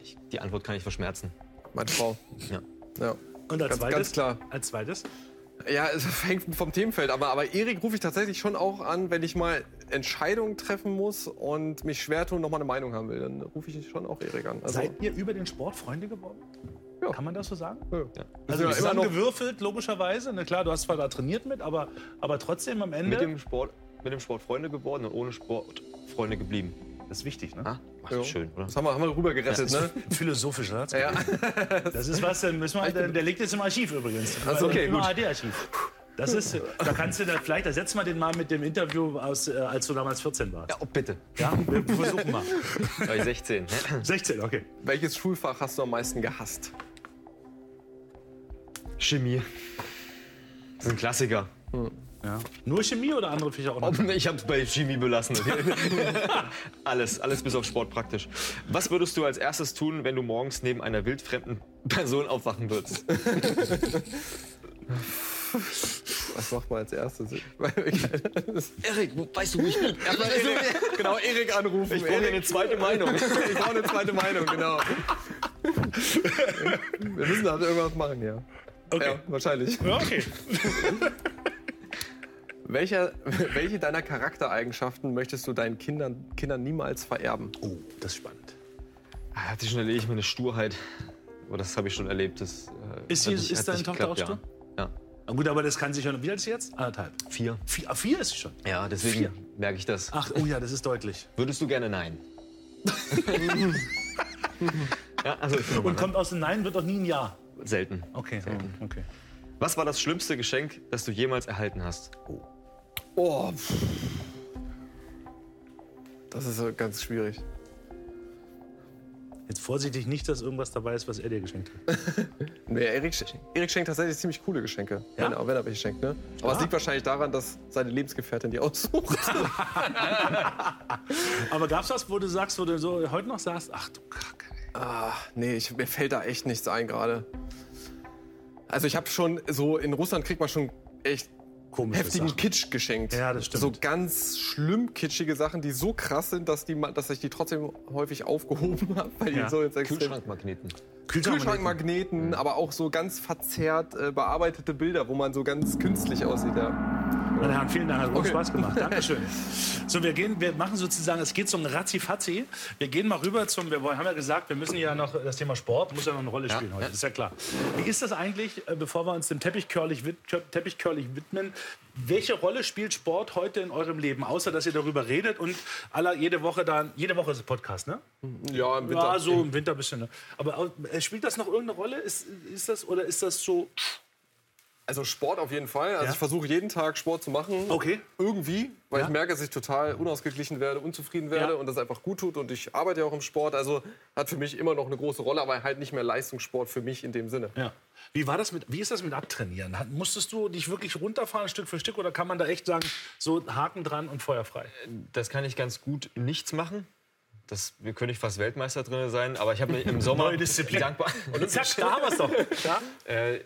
Speaker 8: Ich, die Antwort kann ich verschmerzen.
Speaker 9: Meine Frau.
Speaker 8: Ja.
Speaker 9: Ja.
Speaker 3: Und als
Speaker 9: ganz,
Speaker 3: zweites?
Speaker 9: ganz klar.
Speaker 3: Als zweites?
Speaker 9: Ja, es hängt vom Themenfeld. Aber, aber Erik rufe ich tatsächlich schon auch an, wenn ich mal Entscheidungen treffen muss und mich schwer tun, noch mal eine Meinung haben will. Dann rufe ich schon auch Erik an. Also,
Speaker 3: Seid ihr über den Sport Freunde geworden?
Speaker 9: Ja.
Speaker 3: Kann man das so sagen?
Speaker 9: ja.
Speaker 3: Also
Speaker 9: ja immer noch
Speaker 3: zusammengewürfelt, logischerweise. Na klar, du hast zwar da trainiert mit, aber, aber trotzdem am Ende.
Speaker 8: Mit dem, Sport, mit dem Sport Freunde geworden und ohne Sport Freunde geblieben.
Speaker 3: das ist wichtig, ne?
Speaker 8: Ah, das ist schön, oder?
Speaker 9: Das haben wir, haben wir rüber gerettet, ne?
Speaker 3: Philosophisch, ne?
Speaker 9: Ja.
Speaker 3: Das ist was, dann müssen wir, der, der liegt jetzt im Archiv übrigens.
Speaker 9: Also, okay,
Speaker 3: Im
Speaker 9: gut.
Speaker 3: ARD-Archiv. Das ist, da kannst du da, vielleicht ersetzen wir den mal mit dem Interview, aus, äh, als du damals 14 warst.
Speaker 8: Ja, oh, bitte.
Speaker 3: Ja, wir versuchen mal.
Speaker 8: Ich 16.
Speaker 3: 16, okay.
Speaker 9: Welches Schulfach hast du am meisten gehasst?
Speaker 8: Chemie. Das ist ein Klassiker.
Speaker 3: Ja. Nur Chemie oder andere Fächer auch noch?
Speaker 8: Ich habe es bei Chemie belassen. alles, alles bis auf Sport praktisch. Was würdest du als erstes tun, wenn du morgens neben einer wildfremden Person aufwachen würdest?
Speaker 9: Was macht man als erstes?
Speaker 8: Erik, weißt du, wo ich bin?
Speaker 9: Erstmal Erik, genau, Erik anrufen.
Speaker 8: Ich brauche eine zweite Meinung.
Speaker 9: ich brauche eine zweite Meinung, genau. Wir müssen da irgendwas machen, ja.
Speaker 3: Okay.
Speaker 9: Ja, wahrscheinlich.
Speaker 3: Ja, okay.
Speaker 9: Welche, welche deiner Charaktereigenschaften möchtest du deinen Kindern, Kindern niemals vererben?
Speaker 3: Oh, das ist spannend.
Speaker 8: Ah, Hatte ich schon erlebt, meine Sturheit. Aber das habe ich schon erlebt. Das, äh,
Speaker 3: Ist, sie,
Speaker 8: nicht-
Speaker 3: ist deine Tochter auch stur?
Speaker 8: Ja. ja.
Speaker 3: Na gut, aber das kann sich schon. Wie alt ist sie jetzt? Anderthalb.
Speaker 8: Vier.
Speaker 3: Vier, ah, vier ist sie schon.
Speaker 8: Ja, deswegen
Speaker 3: Vier.
Speaker 8: merke ich das.
Speaker 3: Ach, oh ja, das ist deutlich.
Speaker 8: Würdest du gerne Nein? ja, also
Speaker 3: Und kommt aus dem Nein, wird doch nie ein Ja.
Speaker 8: Selten.
Speaker 3: Okay, okay.
Speaker 8: Was war das schlimmste Geschenk, das du jemals erhalten hast?
Speaker 9: Oh. pff. Das ist ganz schwierig.
Speaker 3: Jetzt vorsichtig nicht, dass irgendwas dabei ist, was er dir geschenkt hat.
Speaker 9: Nee, Erik, Erik schenkt tatsächlich ziemlich coole Geschenke, wenn, er, wenn er welche schenkt. Ne? Aber es liegt wahrscheinlich daran, dass seine Lebensgefährtin die aussucht.
Speaker 3: Aber gab's was, wo du sagst, wo du so heute noch sagst, ach du Kacke.
Speaker 9: Ah, nee, ich, mir fällt da echt nichts ein gerade. Also ich habe schon so in Russland kriegt man schon echt
Speaker 3: Komische
Speaker 9: heftigen
Speaker 3: Sachen.
Speaker 9: Kitsch geschenkt.
Speaker 3: Ja, das stimmt.
Speaker 9: So ganz schlimm kitschige Sachen, die so krass sind, dass, die, dass ich die trotzdem häufig aufgehoben habe, weil
Speaker 3: Ja.
Speaker 9: die so Extrem-
Speaker 8: Kühlschrankmagneten.
Speaker 9: Kühlschrankmagneten, aber auch so ganz verzerrt äh, bearbeitete Bilder, wo man so ganz künstlich aussieht. Ja.
Speaker 3: Meine Herren, vielen Dank, hat
Speaker 9: Okay.
Speaker 3: Spaß gemacht. Dankeschön. So, wir gehen, wir machen sozusagen, es geht so ein Ratzi-Fatzi. Wir gehen mal rüber zum, wir haben ja gesagt, wir müssen ja noch, das Thema Sport muss ja noch eine Rolle spielen heute, ist ja klar. Wie ist das eigentlich, äh, bevor wir uns dem Teppichcurling Teppichcurling widmen, welche Rolle spielt Sport heute in eurem Leben, außer dass ihr darüber redet und aller, jede Woche dann, jede Woche ist ein Podcast, ne?
Speaker 9: Ja, im Winter.
Speaker 3: Ja, so im Winter ein bisschen. Ne? Aber äh, spielt das noch irgendeine Rolle? Ist, ist das, oder ist das so,
Speaker 9: Also Sport auf jeden Fall. Also
Speaker 3: Ja?
Speaker 9: ich versuche jeden Tag Sport zu machen.
Speaker 3: Okay.
Speaker 9: Irgendwie, weil
Speaker 3: Ja?
Speaker 9: ich merke, dass ich total unausgeglichen werde, unzufrieden werde
Speaker 3: Ja.
Speaker 9: und das einfach gut tut. Und ich arbeite ja auch im Sport. Also hat für mich immer noch eine große Rolle, aber halt nicht mehr Leistungssport für mich in dem Sinne.
Speaker 3: Ja. Wie war das mit, wie ist das mit Abtrainieren? Hat- Musstest du dich wirklich runterfahren, Stück für Stück, oder kann man da echt sagen, so Haken dran und feuerfrei?
Speaker 8: Das kann ich ganz gut nichts machen. Das wir könnte ich fast Weltmeister drin sein, aber ich habe mir im Sommer
Speaker 3: Neue Disziplin.
Speaker 8: dankbar.
Speaker 3: Zack, da haben wir es doch. Ja?
Speaker 8: Äh,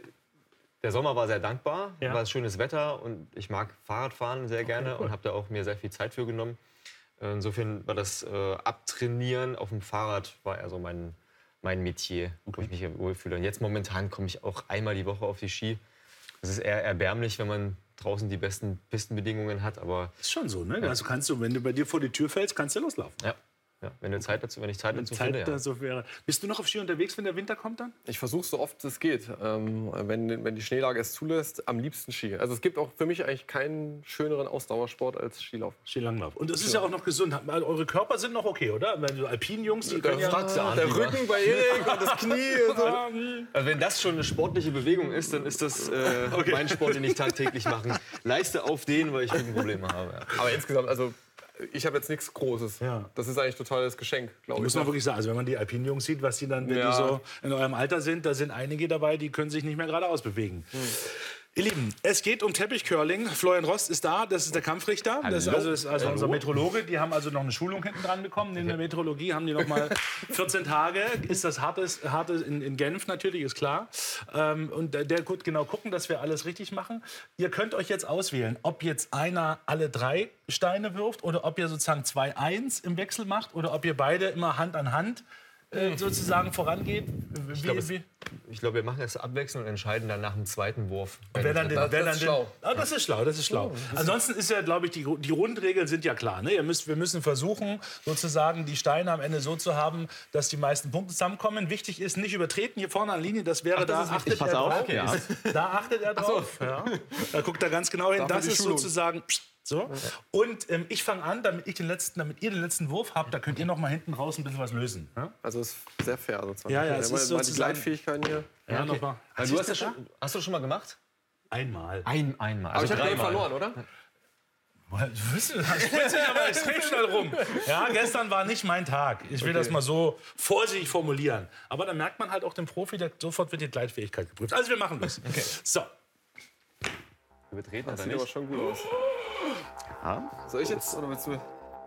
Speaker 8: der Sommer war sehr dankbar,
Speaker 3: Ja.
Speaker 8: war schönes Wetter und ich mag Fahrradfahren sehr gerne
Speaker 3: cool.
Speaker 8: und habe da auch mir sehr viel Zeit für genommen. Äh, Insofern war das äh, Abtrainieren auf dem Fahrrad war eher so mein, mein Metier, wo ich mich wohlfühle. Und jetzt momentan komme ich auch einmal die Woche auf die Ski. Es ist eher erbärmlich, wenn man draußen die besten Pistenbedingungen hat, aber
Speaker 3: Ist schon so, ne? Also kannst du, wenn du bei dir vor die Tür fällst, kannst du loslaufen.
Speaker 8: ja, ja, wenn, du Zeit dazu, wenn ich Zeit dazu
Speaker 3: Zeit
Speaker 8: finde, ja.
Speaker 3: da so wäre. Bist du noch auf Ski unterwegs, wenn der Winter kommt dann?
Speaker 9: Ich versuche so oft es geht, ähm, wenn, wenn die Schneelage es zulässt, am liebsten Ski. Also es gibt auch für mich eigentlich keinen schöneren Ausdauersport als Skilaufen.
Speaker 3: Skilanglauf. Und es ist ja auch noch gesund. Also Eure Körper sind noch okay, oder? Wenn so Alpinenjungs, die können ja...
Speaker 9: der Rücken bei Erik und das Knie. Und so.
Speaker 8: Also wenn das schon eine sportliche Bewegung ist, dann ist das äh, mein Sport, den ich tagtäglich mache. Leiste auf den, weil ich Rückenprobleme habe. Ja.
Speaker 9: Aber insgesamt, also ich habe jetzt nichts Großes.
Speaker 3: Ja.
Speaker 9: Das ist eigentlich totales Geschenk, glaube ich.
Speaker 3: Muss man wirklich sagen, also wenn man die Alpinenjungs sieht, was die dann, wenn
Speaker 9: Ja.
Speaker 3: die so in eurem Alter sind, da sind einige dabei, die können sich nicht mehr geradeaus bewegen. Ihr Lieben, es geht um Teppichcurling. Florian Rost ist da, das ist der Kampfrichter. Das ist
Speaker 8: Hallo.
Speaker 3: also, das ist also unser
Speaker 8: Hallo.
Speaker 3: Metrologe. Die haben also noch eine Schulung hinten dran bekommen. In der Metrologie haben die noch mal 14 Tage. Ist das hartes, hartes in, in Genf natürlich, ist klar. Ähm, und der, der wird genau gucken, dass wir alles richtig machen. Ihr könnt euch jetzt auswählen, ob jetzt einer alle drei Steine wirft oder ob ihr sozusagen 2-1 im Wechsel macht oder ob ihr beide immer Hand an Hand äh, sozusagen vorangeht.
Speaker 8: Glaube, Ich glaube, wir machen das abwechselnd und entscheiden dann nach dem zweiten Wurf.
Speaker 3: Wer dann den,
Speaker 9: Das-
Speaker 3: wer
Speaker 9: das
Speaker 3: dann
Speaker 9: ist
Speaker 3: den,
Speaker 9: schlau.
Speaker 3: Ah, das ist schlau, das ist schlau. Ansonsten ist ja, glaube ich, die, die Grundregeln sind ja klar. Ne? Ihr müsst, wir müssen versuchen, sozusagen die Steine am Ende so zu haben, dass die meisten Punkte zusammenkommen. Wichtig ist, nicht übertreten hier vorne an der Linie. Das wäre da, achtet
Speaker 8: Pass
Speaker 3: er
Speaker 8: auf,
Speaker 3: drauf.
Speaker 8: okay, ja.
Speaker 3: Da achtet er drauf. Ja. Da guckt er ganz genau hin.
Speaker 9: Dafür
Speaker 3: Das ist
Speaker 9: Schulung.
Speaker 3: sozusagen so. Und ähm, ich fange an, damit, ich den letzten, damit ihr den letzten Wurf habt. Da könnt ihr noch mal hinten raus ein bisschen was lösen. Ja,
Speaker 9: Also es ist sehr fair sozusagen.
Speaker 3: Ja, ja,
Speaker 9: Wir
Speaker 3: es
Speaker 9: haben
Speaker 3: ist
Speaker 9: mal die
Speaker 3: sozusagen-
Speaker 9: Gleitfähigkeiten hier.
Speaker 3: ja
Speaker 8: okay.
Speaker 3: noch mal.
Speaker 8: Weil du hast, das schon, hast du das schon mal gemacht?
Speaker 3: Einmal.
Speaker 8: Ein, einmal.
Speaker 9: Aber ich
Speaker 8: Also
Speaker 9: habe verloren, oder?
Speaker 3: Du spritzt sich aber extrem schnell rum. Ja, gestern war nicht mein Tag. Ich will das mal so vorsichtig formulieren. Aber dann merkt man halt auch dem Profi, der sofort wird die Gleitfähigkeit geprüft. Also wir machen das. So.
Speaker 8: betreten
Speaker 9: Das
Speaker 8: oder
Speaker 9: sieht
Speaker 8: nicht?
Speaker 9: aber schon gut aus.
Speaker 8: Ja.
Speaker 9: Soll ich jetzt oder willst du?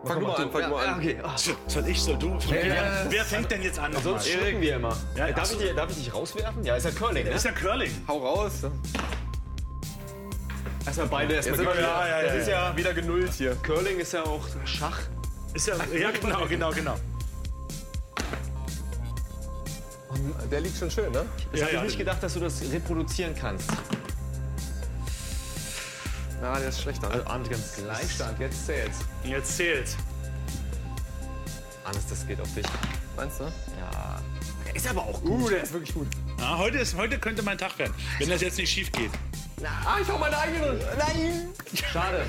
Speaker 9: Fang
Speaker 8: mal
Speaker 9: an, fang
Speaker 8: Ja, ja,
Speaker 9: an.
Speaker 8: okay. Ah.
Speaker 3: Soll ich, soll du?
Speaker 8: Ja,
Speaker 3: wer,
Speaker 8: ja.
Speaker 3: wer fängt denn jetzt an?
Speaker 8: Sonst schlucken wir immer.
Speaker 3: Ja,
Speaker 8: Äh, darf, ich darf ich dich rauswerfen? Ja, ist ja Curling, ne?
Speaker 3: Ist ja Curling.
Speaker 9: Hau raus.
Speaker 8: Erstmal beide erstmal
Speaker 9: Jetzt sind wir-
Speaker 8: geklärt.
Speaker 9: ja, ja,
Speaker 8: Das
Speaker 9: ja,
Speaker 8: ist
Speaker 9: ja.
Speaker 8: ja wieder genullt hier. Curling ist ja auch Schach.
Speaker 3: Ist ja, ja, genau, genau, genau.
Speaker 9: Der liegt schon schön, ne?
Speaker 8: Ich hätte nicht gedacht, dass du das reproduzieren kannst.
Speaker 9: Na, der ist schlechter.
Speaker 8: Also, Arndt, ganz Gleichstand, jetzt zählt's.
Speaker 3: Jetzt zählt's.
Speaker 8: Hannes, das geht auf dich.
Speaker 9: Meinst du?
Speaker 8: Ja. Der ist aber auch
Speaker 9: Uh, der ist wirklich gut.
Speaker 3: Ja, heute, ist, heute könnte mein Tag werden, wenn das jetzt nicht schief geht.
Speaker 9: Ah, ich hau meine eigene. Nein!
Speaker 8: Schade.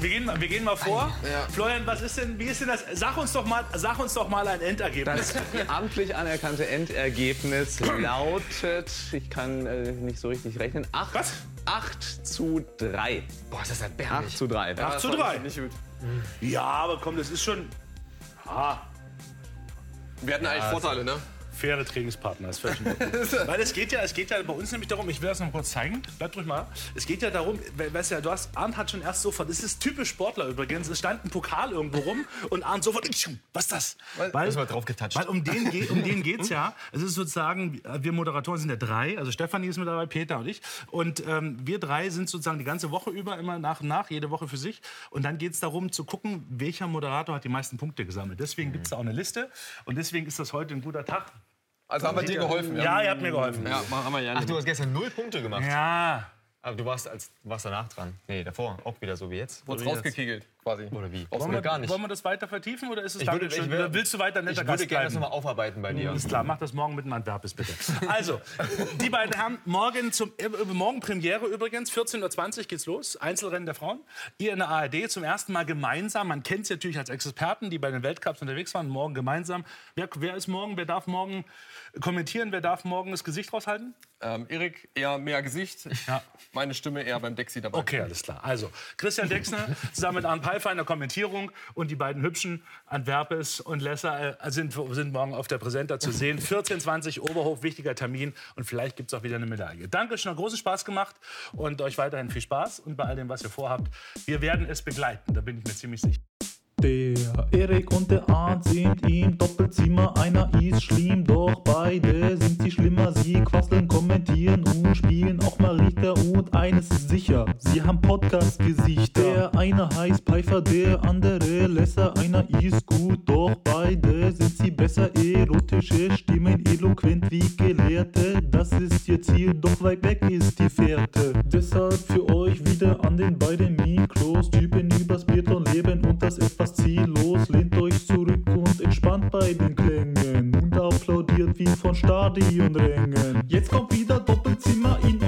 Speaker 3: Wir gehen, mal- wir gehen mal vor.
Speaker 9: Ja.
Speaker 3: Florian, was ist denn, wie ist denn das? Sag uns doch mal, sag uns doch mal ein Endergebnis.
Speaker 16: Das amtlich anerkannte Endergebnis lautet, ich kann äh, nicht so richtig rechnen, 8,
Speaker 3: Was?
Speaker 16: 8 zu 3.
Speaker 8: Boah, ist das
Speaker 16: 8
Speaker 8: erbärmlich.
Speaker 16: zu 3.
Speaker 3: Acht zu
Speaker 9: das war
Speaker 3: drei.
Speaker 9: Nicht gut.
Speaker 3: Ja, aber komm, das ist schon. Ah,
Speaker 9: Wir hatten eigentlich Vorteile, ne?
Speaker 3: Faire Trainingspartner, ist völlig. Weil es geht ja, es geht ja bei uns nämlich darum, ich will das noch kurz zeigen, bleibt ruhig mal. Es geht ja darum, we- weißt du ja, du hast, Arndt hat schon erst sofort, das ist typisch Sportler übrigens, es stand ein Pokal irgendwo rum und Arndt sofort, was ist das? Weil,
Speaker 8: Ist mal drauf getatscht.
Speaker 3: weil um den, geht, um den geht's ja. Es ist sozusagen, wir Moderatoren sind ja drei, also Stefanie ist mit dabei, Peter und ich. Und ähm, wir drei sind sozusagen die ganze Woche über immer nach und nach, jede Woche für sich. Und dann geht's darum zu gucken, welcher Moderator hat die meisten Punkte gesammelt. Deswegen gibt's da auch eine Liste und deswegen ist das heute ein guter Tag.
Speaker 9: Also haben wir dir geholfen, ja?
Speaker 3: Ja, ihr habt mir geholfen.
Speaker 9: Ja, haben wir ja
Speaker 8: Ach, du hast gestern null Punkte gemacht.
Speaker 3: Ja.
Speaker 8: Aber du warst, als, warst danach dran. Nee, davor. Auch wieder so wie jetzt.
Speaker 9: Wurde
Speaker 8: Oder wie
Speaker 9: rausgekegelt, quasi.
Speaker 8: Oder wie?
Speaker 3: Wollen
Speaker 9: dem
Speaker 3: wir,
Speaker 8: gar nicht.
Speaker 3: wollen wir das weiter vertiefen oder ist es
Speaker 8: Ich
Speaker 3: damit
Speaker 8: würde-
Speaker 3: schon? oder willst du weiter netter
Speaker 8: Ich würde
Speaker 3: Gast
Speaker 8: gerne das
Speaker 3: bleiben?
Speaker 8: nochmal aufarbeiten bei dir.
Speaker 3: Alles klar, mach das morgen mit einem Adverbis bitte. Also, die beiden haben morgen zum äh, morgen Premiere übrigens, 14.20 Uhr geht's los, Einzelrennen der Frauen. Ihr in der ARD zum ersten Mal gemeinsam. Man kennt sie natürlich als Experten, die bei den Weltcups unterwegs waren, morgen gemeinsam. Wer, wer ist morgen, wer darf morgen kommentieren, wer darf morgen das Gesicht raushalten?
Speaker 9: Ähm, Erik eher mehr Gesicht,
Speaker 3: Ja.
Speaker 9: meine Stimme eher beim Dexi dabei.
Speaker 3: Okay, alles klar. Also, Christian Dexner zusammen mit Arne Der Kommentierung und die beiden Hübschen, Antwerpes und Lesser, äh, sind, sind morgen auf der Präsenta zu sehen. 14.20 Oberhof, wichtiger Termin und vielleicht gibt es auch wieder eine Medaille. Danke, schon großen Spaß gemacht und euch weiterhin viel Spaß und bei all dem, was ihr vorhabt. Wir werden es begleiten, da bin ich mir ziemlich sicher.
Speaker 17: Der Erik und der Arndt sind im Doppelzimmer, einer ist schlimm, doch beide sind sie schlimmer. Sie quasseln, kommentieren und spielen auch mal Richter und eines ist sicher, sie haben Podcast-Gesichter. Der eine heißt Pfeiffer, der andere Lesser, einer ist gut, doch beide sind sie besser. Erotische Stimmen, eloquent wie Gelehrte, das ist ihr Ziel, doch weit weg ist die Fährte. Deshalb für euch wieder an den beiden Mikros, Typen leben und das etwas ziellos. Lehnt euch zurück und entspannt bei den Klängen und applaudiert wie von Stadionrängen. Jetzt kommt wieder Doppelzimmer in